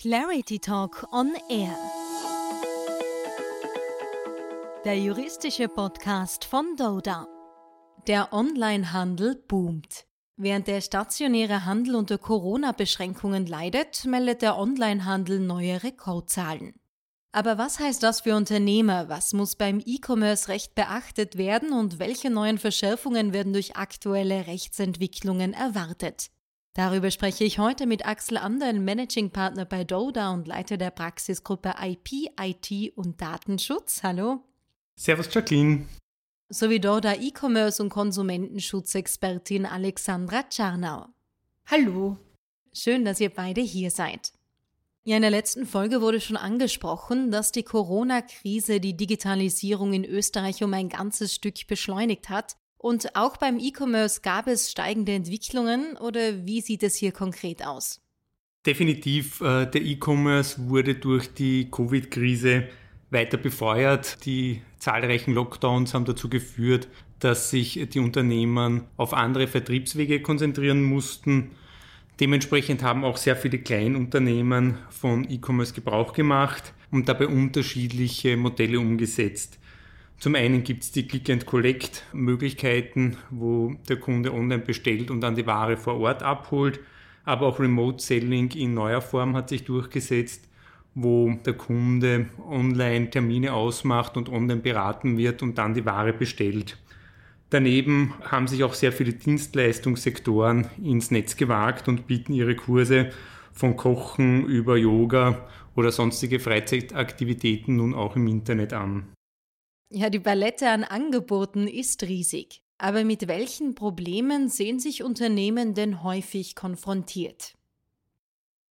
Clarity Talk on Air. Der juristische Podcast von Doda. Der Onlinehandel boomt. Während der stationäre Handel unter Corona-Beschränkungen leidet, meldet der Onlinehandel neue Rekordzahlen. Aber was heißt das für Unternehmer? Was muss beim E-Commerce-Recht beachtet werden und welche neuen Verschärfungen werden durch aktuelle Rechtsentwicklungen erwartet? Darüber spreche ich heute mit Axel Andern, Managing Partner bei Doda und Leiter der Praxisgruppe IP, IT und Datenschutz. Hallo. Servus Jacqueline. Sowie Doda E-Commerce und Konsumentenschutzexpertin Alexandra Czarnau. Hallo. Schön, dass ihr beide hier seid. Ja, in der letzten Folge wurde schon angesprochen, dass die Corona-Krise die Digitalisierung in Österreich um ein ganzes Stück beschleunigt hat und auch beim E-Commerce gab es steigende Entwicklungen oder wie sieht es hier konkret aus? Definitiv, äh, der E-Commerce wurde durch die Covid-Krise weiter befeuert. Die zahlreichen Lockdowns haben dazu geführt, dass sich die Unternehmen auf andere Vertriebswege konzentrieren mussten. Dementsprechend haben auch sehr viele Kleinunternehmen von E-Commerce Gebrauch gemacht und dabei unterschiedliche Modelle umgesetzt. Zum einen gibt es die Click-and-Collect-Möglichkeiten, wo der Kunde online bestellt und dann die Ware vor Ort abholt. Aber auch Remote Selling in neuer Form hat sich durchgesetzt, wo der Kunde online Termine ausmacht und online beraten wird und dann die Ware bestellt. Daneben haben sich auch sehr viele Dienstleistungssektoren ins Netz gewagt und bieten ihre Kurse von Kochen über Yoga oder sonstige Freizeitaktivitäten nun auch im Internet an. Ja, die Palette an Angeboten ist riesig. Aber mit welchen Problemen sehen sich Unternehmen denn häufig konfrontiert?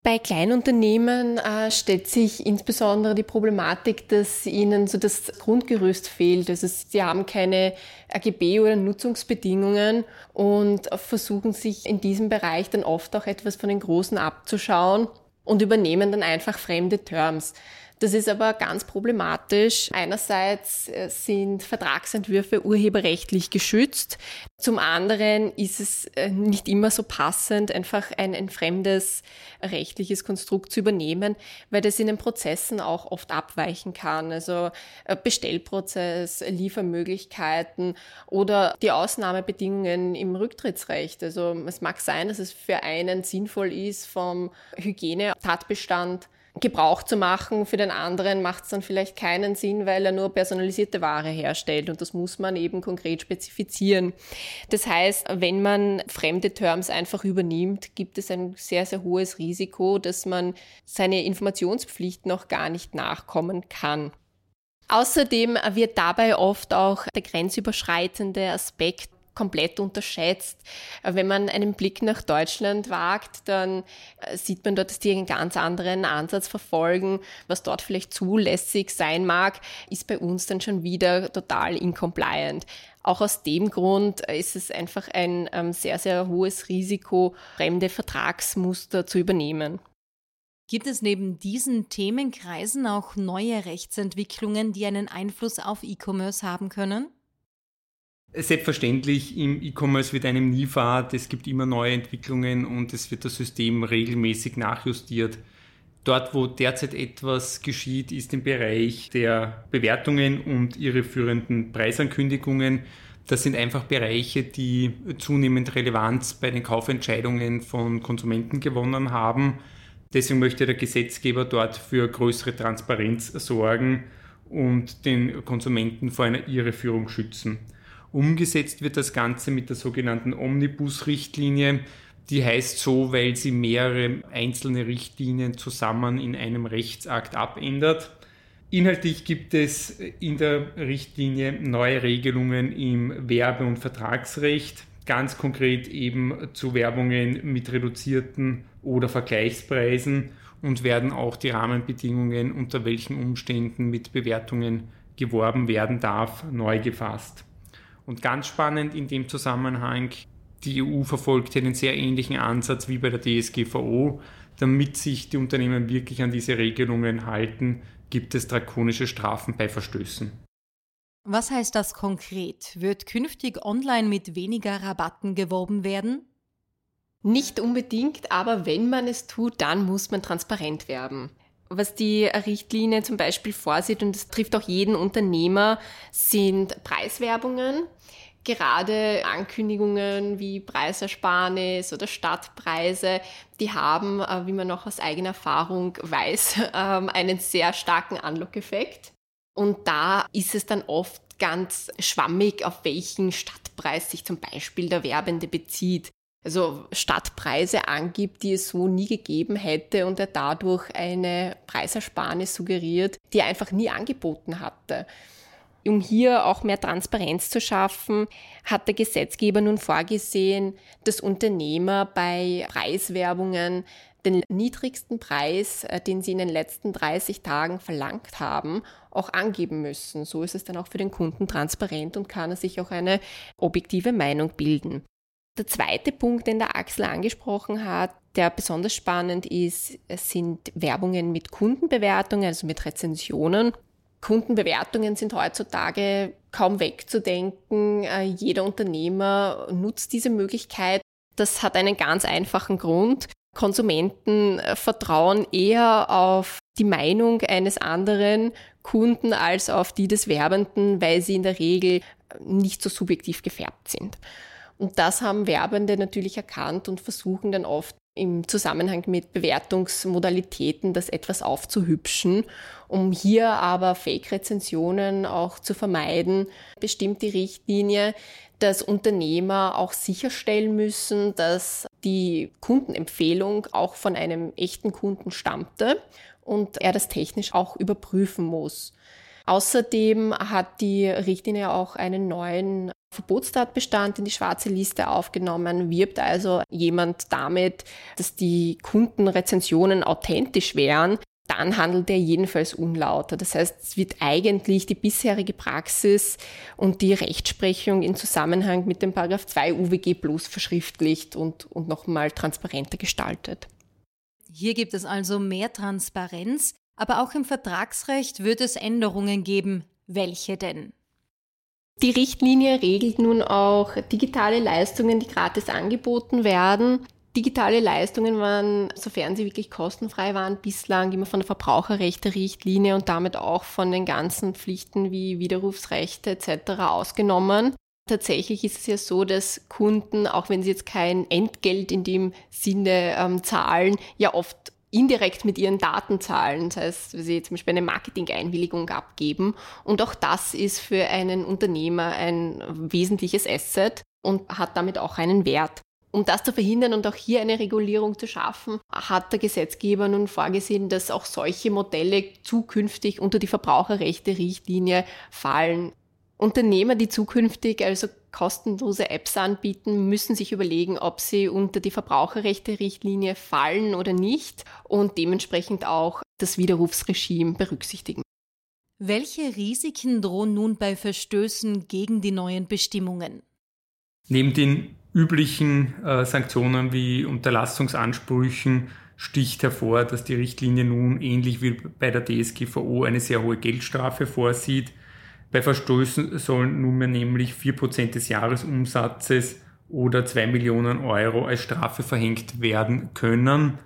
Bei Kleinunternehmen äh, stellt sich insbesondere die Problematik, dass ihnen so das Grundgerüst fehlt. Also sie haben keine AGB oder Nutzungsbedingungen und versuchen sich in diesem Bereich dann oft auch etwas von den Großen abzuschauen und übernehmen dann einfach fremde Terms. Das ist aber ganz problematisch. Einerseits äh, sind Vertragsentwürfe urheberrechtlich geschützt. Zum anderen ist es äh, nicht immer so passend, einfach ein, ein fremdes rechtliches Konstrukt zu übernehmen, weil das in den Prozessen auch oft abweichen kann. Also äh, Bestellprozess, Liefermöglichkeiten oder die Ausnahmebedingungen im Rücktrittsrecht. Also es mag sein, dass es für einen sinnvoll ist, vom Hygienetatbestand Gebrauch zu machen. Für den anderen macht es dann vielleicht keinen Sinn, weil er nur personalisierte Ware herstellt und das muss man eben konkret spezifizieren. Das heißt, wenn man fremde Terms einfach übernimmt, gibt es ein sehr, sehr hohes Risiko, dass man seine Informationspflicht noch gar nicht nachkommen kann. Außerdem wird dabei oft auch der grenzüberschreitende Aspekt komplett unterschätzt. Wenn man einen Blick nach Deutschland wagt, dann äh, sieht man dort, dass die einen ganz anderen Ansatz verfolgen. Was dort vielleicht zulässig sein mag, ist bei uns dann schon wieder total incompliant. Auch aus dem Grund äh, ist es einfach ein ähm, sehr, sehr hohes Risiko, fremde Vertragsmuster zu übernehmen. Gibt es neben diesen Themenkreisen auch neue Rechtsentwicklungen, die einen Einfluss auf E-Commerce haben können? Selbstverständlich, im E-Commerce wird einem nie fad, es gibt immer neue Entwicklungen und es wird das System regelmäßig nachjustiert. Dort, wo derzeit etwas geschieht, ist im Bereich der Bewertungen und irreführenden Preisankündigungen. Das sind einfach Bereiche, die zunehmend Relevanz bei den Kaufentscheidungen von Konsumenten gewonnen haben. Deswegen möchte der Gesetzgeber dort für größere Transparenz sorgen und den Konsumenten vor einer Irreführung schützen. Umgesetzt wird das Ganze mit der sogenannten Omnibus-Richtlinie. Die heißt so, weil sie mehrere einzelne Richtlinien zusammen in einem Rechtsakt abändert. Inhaltlich gibt es in der Richtlinie neue Regelungen im Werbe- und Vertragsrecht, ganz konkret eben zu Werbungen mit reduzierten oder Vergleichspreisen und werden auch die Rahmenbedingungen, unter welchen Umständen mit Bewertungen geworben werden darf, neu gefasst. Und ganz spannend in dem Zusammenhang, die EU verfolgt einen sehr ähnlichen Ansatz wie bei der DSGVO. Damit sich die Unternehmen wirklich an diese Regelungen halten, gibt es drakonische Strafen bei Verstößen. Was heißt das konkret? Wird künftig online mit weniger Rabatten geworben werden? Nicht unbedingt, aber wenn man es tut, dann muss man transparent werben. Was die Richtlinie zum Beispiel vorsieht, und das trifft auch jeden Unternehmer, sind Preiswerbungen. Gerade Ankündigungen wie Preisersparnis oder Stadtpreise, die haben, äh, wie man auch aus eigener Erfahrung weiß, ähm, einen sehr starken Anlockeffekt. Und da ist es dann oft ganz schwammig, auf welchen Stadtpreis sich zum Beispiel der Werbende bezieht also Stadtpreise angibt, die es so nie gegeben hätte und er dadurch eine Preisersparnis suggeriert, die er einfach nie angeboten hatte. Um hier auch mehr Transparenz zu schaffen, hat der Gesetzgeber nun vorgesehen, dass Unternehmer bei Preiswerbungen den niedrigsten Preis, äh, den sie in den letzten 30 Tagen verlangt haben, auch angeben müssen. So ist es dann auch für den Kunden transparent und kann er sich auch eine objektive Meinung bilden. Der zweite Punkt, den der Axel angesprochen hat, der besonders spannend ist, sind Werbungen mit Kundenbewertungen, also mit Rezensionen. Kundenbewertungen sind heutzutage kaum wegzudenken. Äh, jeder Unternehmer nutzt diese Möglichkeit. Das hat einen ganz einfachen Grund. Konsumenten äh, vertrauen eher auf die Meinung eines anderen Kunden als auf die des Werbenden, weil sie in der Regel nicht so subjektiv gefärbt sind. Und das haben Werbende natürlich erkannt und versuchen dann oft im Zusammenhang mit Bewertungsmodalitäten das etwas aufzuhübschen. Um hier aber Fake-Rezensionen auch zu vermeiden, bestimmt die Richtlinie, dass Unternehmer auch sicherstellen müssen, dass die Kundenempfehlung auch von einem echten Kunden stammte und er das technisch auch überprüfen muss. Außerdem hat die Richtlinie auch einen neuen Verbotstatbestand in die schwarze Liste aufgenommen, wirbt also jemand damit, dass die Kundenrezensionen authentisch wären, dann handelt er jedenfalls unlauter. Das heißt, es wird eigentlich die bisherige Praxis und die Rechtsprechung in Zusammenhang mit dem Paragraph 2 UWG Plus verschriftlicht und, und nochmal transparenter gestaltet. Hier gibt es also mehr Transparenz, aber auch im Vertragsrecht wird es Änderungen geben. Welche denn? Die Richtlinie regelt nun auch digitale Leistungen, die gratis angeboten werden. Digitale Leistungen waren, sofern sie wirklich kostenfrei waren, bislang immer von der Verbraucherrechte-Richtlinie und damit auch von den ganzen Pflichten wie Widerrufsrechte etc. ausgenommen. Tatsächlich ist es ja so, dass Kunden, auch wenn sie jetzt kein Entgelt in dem Sinne ähm, zahlen, ja oft indirekt mit ihren Daten zahlen, das heißt, wenn sie zum Beispiel eine Marketing-Einwilligung abgeben. Und auch das ist für einen Unternehmer ein wesentliches Asset und hat damit auch einen Wert. Um das zu verhindern und auch hier eine Regulierung zu schaffen, hat der Gesetzgeber nun vorgesehen, dass auch solche Modelle zukünftig unter die Verbraucherrechte-Richtlinie fallen. Unternehmer, die zukünftig also kostenlose Apps anbieten, müssen sich überlegen, ob sie unter die Verbraucherrechte-Richtlinie fallen oder nicht und dementsprechend auch das Widerrufsregime berücksichtigen. Welche Risiken drohen nun bei Verstößen gegen die neuen Bestimmungen? Neben den üblichen äh, Sanktionen wie Unterlassungsansprüchen sticht hervor, dass die Richtlinie nun ähnlich wie bei der DSGVO eine sehr hohe Geldstrafe vorsieht. Bei Verstößen sollen nunmehr nämlich 4% des Jahresumsatzes oder 2 Millionen Euro als Strafe verhängt werden können.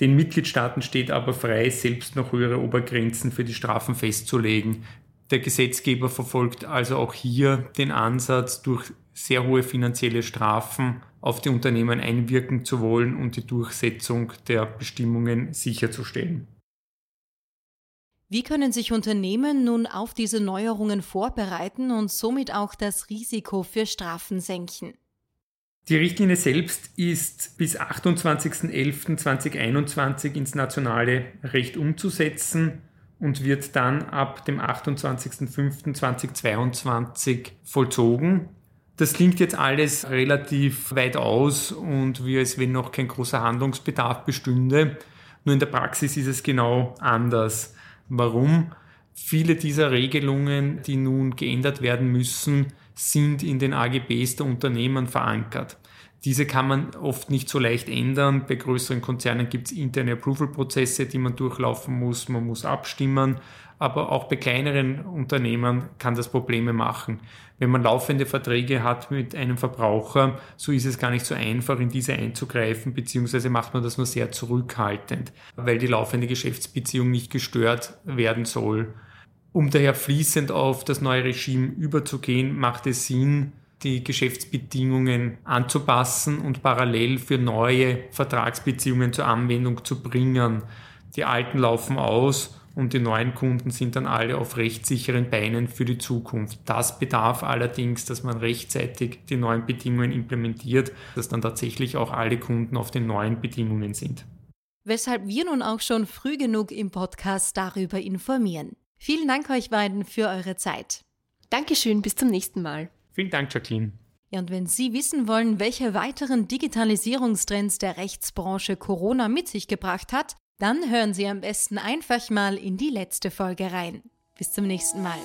Den Mitgliedstaaten steht aber frei, selbst noch höhere Obergrenzen für die Strafen festzulegen. Der Gesetzgeber verfolgt also auch hier den Ansatz, durch sehr hohe finanzielle Strafen auf die Unternehmen einwirken zu wollen und die Durchsetzung der Bestimmungen sicherzustellen. Wie können sich Unternehmen nun auf diese Neuerungen vorbereiten und somit auch das Risiko für Strafen senken? Die Richtlinie selbst ist bis 28.11.2021 ins nationale Recht umzusetzen und wird dann ab dem 28.05.2022 vollzogen. Das klingt jetzt alles relativ weit aus und wie als wenn noch kein großer Handlungsbedarf bestünde. Nur in der Praxis ist es genau anders. Warum? Viele dieser Regelungen, die nun geändert werden müssen, sind in den AGBs der Unternehmen verankert. Diese kann man oft nicht so leicht ändern. Bei größeren Konzernen gibt es interne Approval-Prozesse, die man durchlaufen muss. Man muss abstimmen. Aber auch bei kleineren Unternehmen kann das Probleme machen. Wenn man laufende Verträge hat mit einem Verbraucher, so ist es gar nicht so einfach, in diese einzugreifen, beziehungsweise macht man das nur sehr zurückhaltend, weil die laufende Geschäftsbeziehung nicht gestört werden soll. Um daher fließend auf das neue Regime überzugehen, macht es Sinn, die Geschäftsbedingungen anzupassen und parallel für neue Vertragsbeziehungen zur Anwendung zu bringen. Die alten laufen aus und die neuen Kunden sind dann alle auf rechtssicheren Beinen für die Zukunft. Das bedarf allerdings, dass man rechtzeitig die neuen Bedingungen implementiert, dass dann tatsächlich auch alle Kunden auf den neuen Bedingungen sind. Weshalb wir nun auch schon früh genug im Podcast darüber informieren. Vielen Dank euch beiden für eure Zeit. Dankeschön, bis zum nächsten Mal. Vielen Dank, Jacqueline. Ja, und wenn Sie wissen wollen, welche weiteren Digitalisierungstrends der Rechtsbranche Corona mit sich gebracht hat, dann hören Sie am besten einfach mal in die letzte Folge rein. Bis zum nächsten Mal.